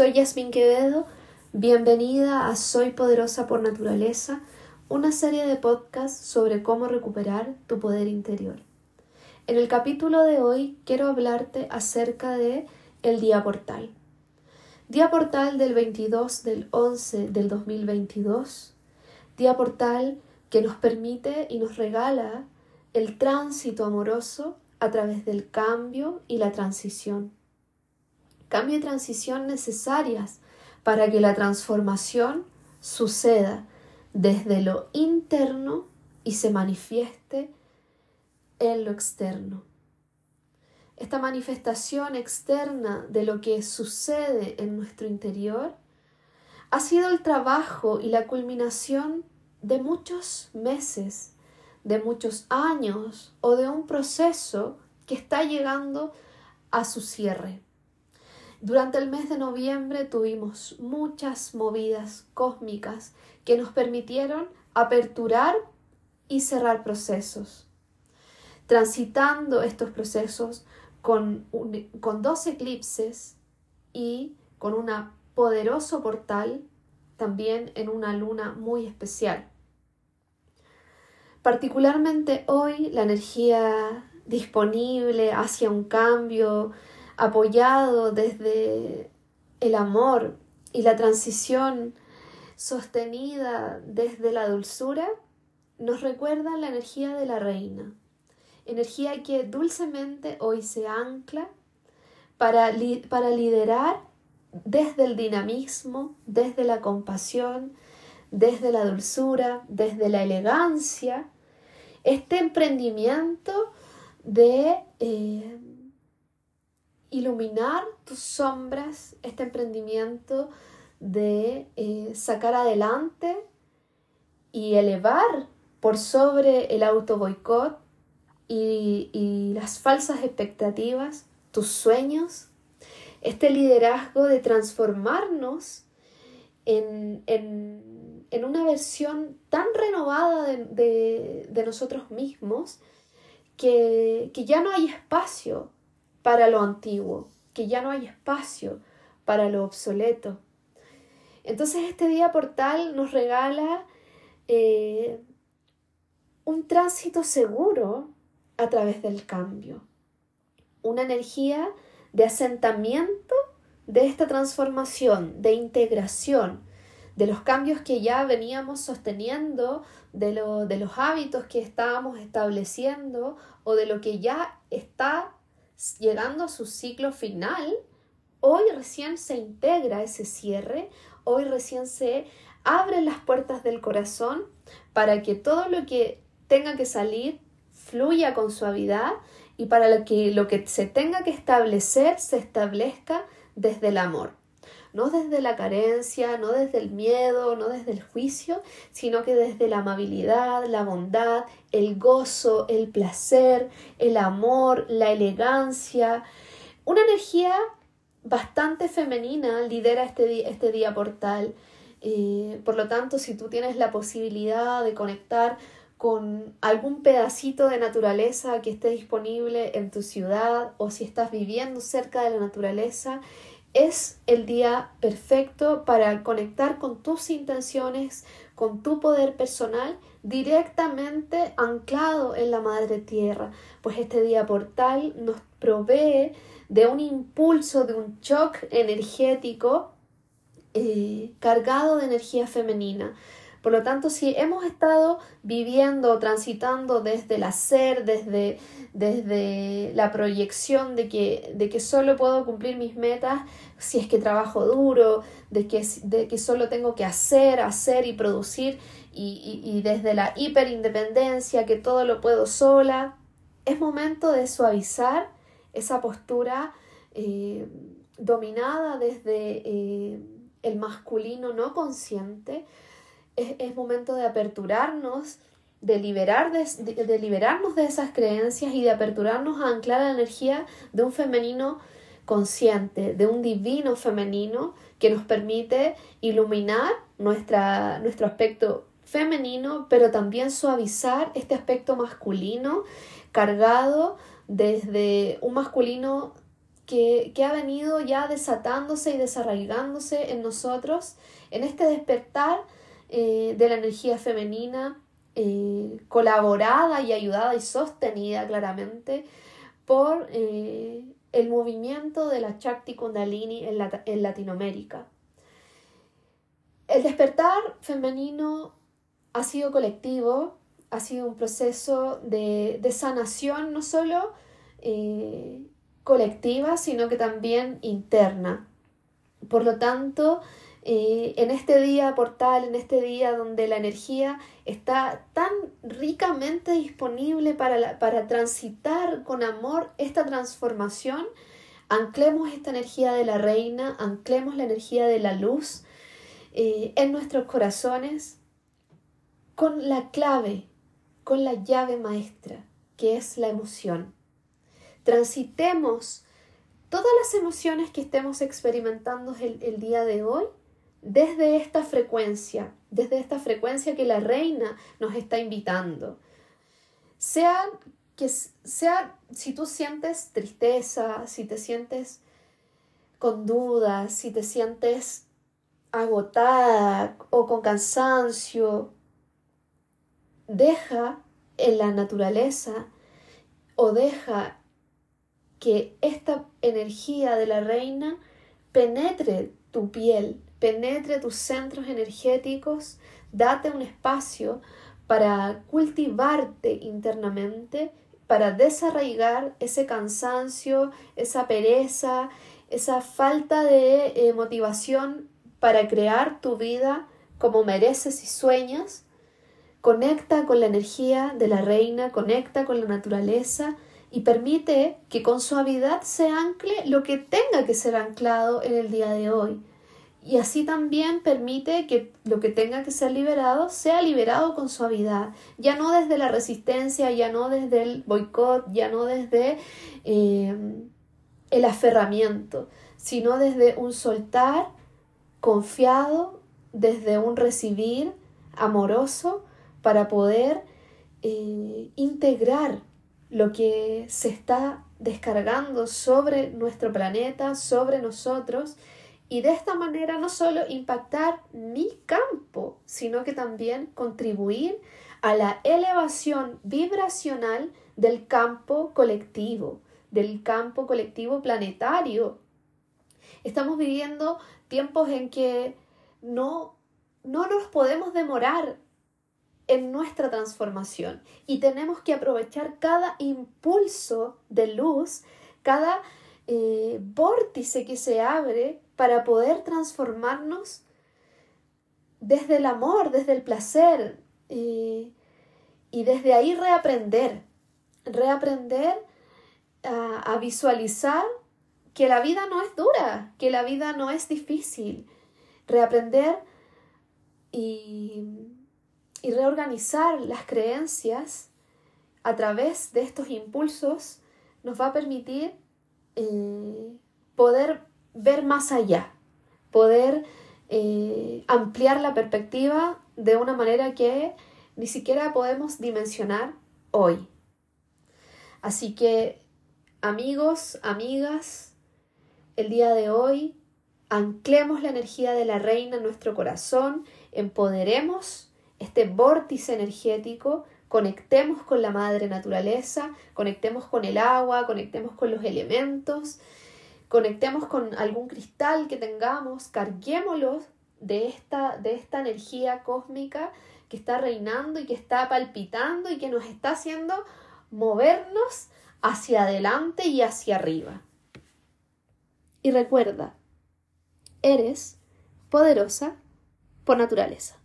Soy Yasmin Quevedo, bienvenida a Soy Poderosa por Naturaleza, una serie de podcasts sobre cómo recuperar tu poder interior. En el capítulo de hoy quiero hablarte acerca de el día portal. Día portal del 22 del 11 del 2022. Día portal que nos permite y nos regala el tránsito amoroso a través del cambio y la transición cambio y transición necesarias para que la transformación suceda desde lo interno y se manifieste en lo externo. Esta manifestación externa de lo que sucede en nuestro interior ha sido el trabajo y la culminación de muchos meses, de muchos años o de un proceso que está llegando a su cierre. Durante el mes de noviembre tuvimos muchas movidas cósmicas que nos permitieron aperturar y cerrar procesos. Transitando estos procesos con, con dos eclipses y con un poderoso portal también en una luna muy especial. Particularmente hoy la energía disponible hacia un cambio, apoyado desde el amor y la transición sostenida desde la dulzura, nos recuerda la energía de la reina, energía que dulcemente hoy se ancla para, para liderar desde el dinamismo, desde la compasión, desde la dulzura, desde la elegancia, este emprendimiento de eh, iluminar tus sombras, este emprendimiento de eh, sacar adelante y elevar por sobre el auto boicot y, y las falsas expectativas tus sueños, este liderazgo de transformarnos en, en, en una versión tan renovada de, de, de nosotros mismos que, que ya no hay espacio para lo antiguo, que ya no hay espacio para lo obsoleto. Entonces este día portal nos regala eh, un tránsito seguro a través del cambio, una energía de asentamiento de esta transformación, de integración, de los cambios que ya veníamos sosteniendo, de, lo, de los hábitos que estábamos estableciendo o de lo que ya está llegando a su ciclo final, hoy recién se integra ese cierre, hoy recién se abren las puertas del corazón para que todo lo que tenga que salir fluya con suavidad y para que lo que se tenga que establecer se establezca desde el amor no desde la carencia, no desde el miedo, no desde el juicio, sino que desde la amabilidad, la bondad, el gozo, el placer, el amor, la elegancia. Una energía bastante femenina lidera este, este día portal. Eh, por lo tanto, si tú tienes la posibilidad de conectar con algún pedacito de naturaleza que esté disponible en tu ciudad o si estás viviendo cerca de la naturaleza, es el día perfecto para conectar con tus intenciones, con tu poder personal directamente anclado en la madre tierra, pues este día portal nos provee de un impulso, de un shock energético eh, cargado de energía femenina. Por lo tanto, si hemos estado viviendo, transitando desde el hacer, desde, desde la proyección de que, de que solo puedo cumplir mis metas si es que trabajo duro, de que, de que solo tengo que hacer, hacer y producir, y, y, desde la hiperindependencia, que todo lo puedo sola, es momento de suavizar esa postura eh, dominada desde eh, el masculino no consciente es, momento de aperturarnos, de, liberar de, liberarnos de esas creencias y de aperturarnos a anclar la energía de un femenino consciente, de un divino femenino que nos permite iluminar nuestra, nuestro aspecto femenino, pero también suavizar este aspecto masculino cargado desde un masculino que, ha venido ya desatándose y desarraigándose en nosotros, en este despertar eh, de la energía femenina, eh, colaborada y ayudada y sostenida claramente por eh, el movimiento de la Chakti Kundalini en, en Latinoamérica. El despertar femenino ha sido colectivo, ha sido un proceso de, sanación no solo colectiva, sino que también interna. Por lo tanto, en este día portal, en este día donde la energía está tan ricamente disponible para, para transitar con amor esta transformación, anclemos esta energía de la reina, anclemos la energía de la luz eh, en nuestros corazones con la clave, con la llave maestra, que es la emoción. Transitemos todas las emociones que estemos experimentando el, el día de hoy desde esta frecuencia, desde esta frecuencia que la reina nos está invitando. Sea que sea si tú sientes tristeza, si te sientes con dudas, si te sientes agotada o con cansancio, deja en la naturaleza o deja que esta energía de la reina penetre tu piel, penetre tus centros energéticos, date un espacio para cultivarte internamente, para desarraigar ese cansancio, esa pereza, esa falta de eh, motivación para crear tu vida como mereces y sueñas. Conecta con la energía de la reina, conecta con la naturaleza y permite que con suavidad se ancle lo que tenga que ser anclado en el día de hoy. Y así también permite que lo que tenga que ser liberado sea liberado con suavidad, ya no desde la resistencia, ya no desde el boicot, ya no desde eh, el aferramiento, sino desde un soltar confiado desde un recibir amoroso para poder eh, integrar lo que se está descargando sobre nuestro planeta, sobre nosotros, y de esta manera no solo impactar mi campo, sino que también contribuir a la elevación vibracional del campo colectivo, del campo colectivo planetario. Estamos viviendo tiempos en que no, no nos podemos demorar en nuestra transformación y tenemos que aprovechar cada impulso de luz, cada eh, vórtice que se abre para poder transformarnos desde el amor, desde el placer y desde ahí reaprender, reaprender a visualizar que la vida no es dura, que la vida no es difícil. Reaprender y, reorganizar las creencias a través de estos impulsos nos va a permitir eh, poder ver más allá, poder eh, ampliar la perspectiva de una manera que ni siquiera podemos dimensionar hoy. Así que amigos, amigas, el día de hoy anclemos la energía de la reina en nuestro corazón, empoderemos este vórtice energético, conectemos con la madre naturaleza, conectemos con el agua, conectemos con los elementos, conectemos con algún cristal que tengamos, carguémoslo de esta, de esta energía cósmica que está reinando y que está palpitando y que nos está haciendo movernos hacia adelante y hacia arriba. Y recuerda, eres poderosa por naturaleza.